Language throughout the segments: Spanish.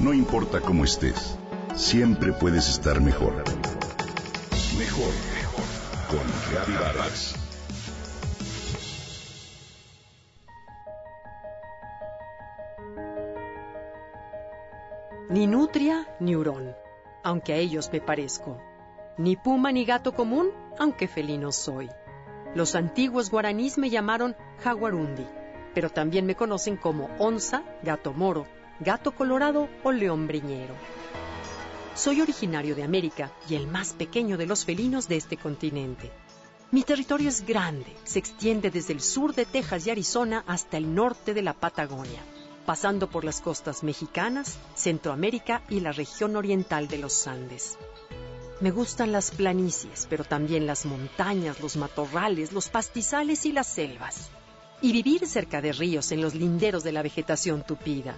No importa cómo estés, siempre puedes estar mejor. Mejor, mejor. Con Reavivadas. Ni nutria ni hurón, aunque a ellos me parezco. Ni puma ni gato común, aunque felino soy. Los antiguos guaraníes me llamaron jaguarundi, pero también me conocen como onza, gato moro, gato colorado o león breñero. Soy originario de América y el más pequeño de los felinos de este continente. Mi territorio es grande, se extiende desde el sur de Texas y Arizona hasta el norte de la Patagonia, pasando por las costas mexicanas, Centroamérica y la región oriental de los Andes. Me gustan las planicies, pero también las montañas, los matorrales, los pastizales y las selvas. Y vivir cerca de ríos en los linderos de la vegetación tupida.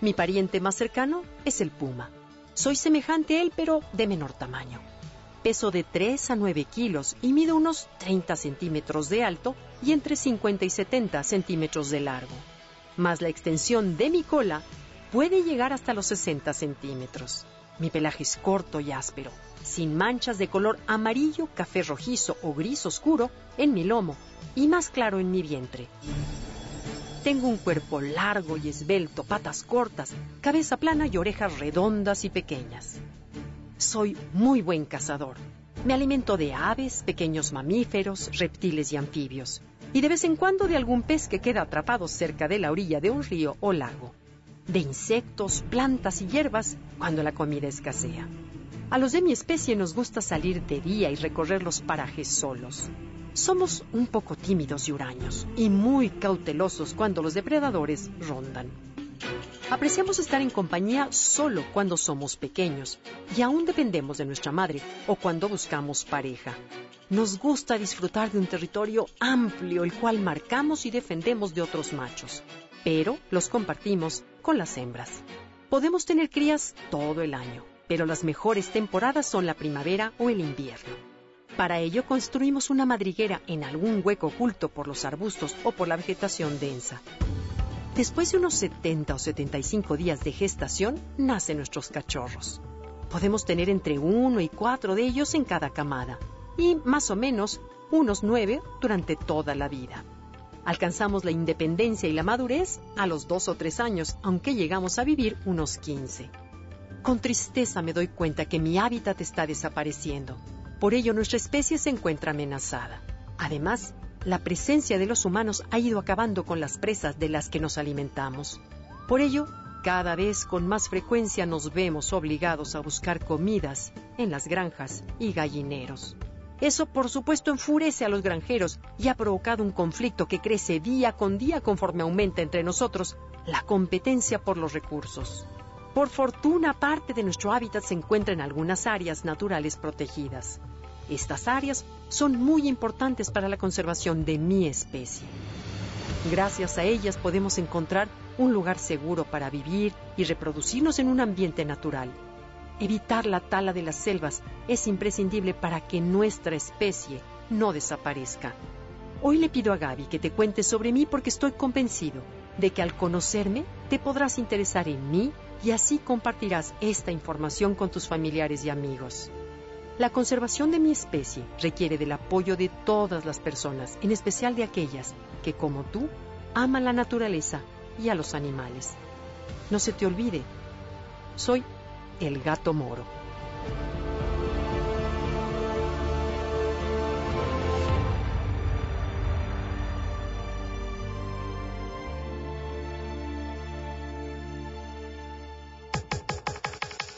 Mi pariente más cercano es el puma. Soy semejante a él, pero de menor tamaño. Peso de 3 a 9 kilos y mido unos 30 centímetros de alto y entre 50 y 70 centímetros de largo. Más la extensión de mi cola puede llegar hasta los 60 centímetros. Mi pelaje es corto y áspero, sin manchas de color amarillo, café rojizo o gris oscuro en mi lomo y más claro en mi vientre. Tengo un cuerpo largo y esbelto, patas cortas, cabeza plana y orejas redondas y pequeñas. Soy muy buen cazador. Me alimento de aves, pequeños mamíferos, reptiles y anfibios, y de vez en cuando de algún pez que queda atrapado cerca de la orilla de un río o lago. De insectos, plantas y hierbas cuando la comida escasea. A los de mi especie nos gusta salir de día y recorrer los parajes solos. Somos un poco tímidos y huraños y muy cautelosos cuando los depredadores rondan. Apreciamos estar en compañía solo cuando somos pequeños y aún dependemos de nuestra madre o cuando buscamos pareja. Nos gusta disfrutar de un territorio amplio el cual marcamos y defendemos de otros machos, pero los compartimos con las hembras. Podemos tener crías todo el año pero las mejores temporadas son la primavera o el invierno. Para ello construimos una madriguera en algún hueco oculto por los arbustos o por la vegetación densa. Después de unos 70 o 75 días de gestación, nacen nuestros cachorros. Podemos tener entre uno y cuatro de ellos en cada camada, y más o menos unos nueve durante toda la vida. Alcanzamos la independencia y la madurez a los dos o tres años, aunque llegamos a vivir unos 15. Con tristeza me doy cuenta que mi hábitat está desapareciendo. Por ello nuestra especie se encuentra amenazada. Además, la presencia de los humanos ha ido acabando con las presas de las que nos alimentamos. Por ello, cada vez con más frecuencia nos vemos obligados a buscar comidas en las granjas y gallineros. Eso, por supuesto, enfurece a los granjeros y ha provocado un conflicto que crece día con día conforme aumenta entre nosotros la competencia por los recursos. Por fortuna, parte de nuestro hábitat se encuentra en algunas áreas naturales protegidas. Estas áreas son muy importantes para la conservación de mi especie. Gracias a ellas podemos encontrar un lugar seguro para vivir y reproducirnos en un ambiente natural. Evitar la tala de las selvas es imprescindible para que nuestra especie no desaparezca. Hoy le pido a Gaby que te cuente sobre mí porque estoy convencido de que al conocerme te podrás interesar en mí y así compartirás esta información con tus familiares y amigos. La conservación de mi especie requiere del apoyo de todas las personas, en especial de aquellas que, como tú, aman la naturaleza y a los animales. No se te olvide, soy el gato moro.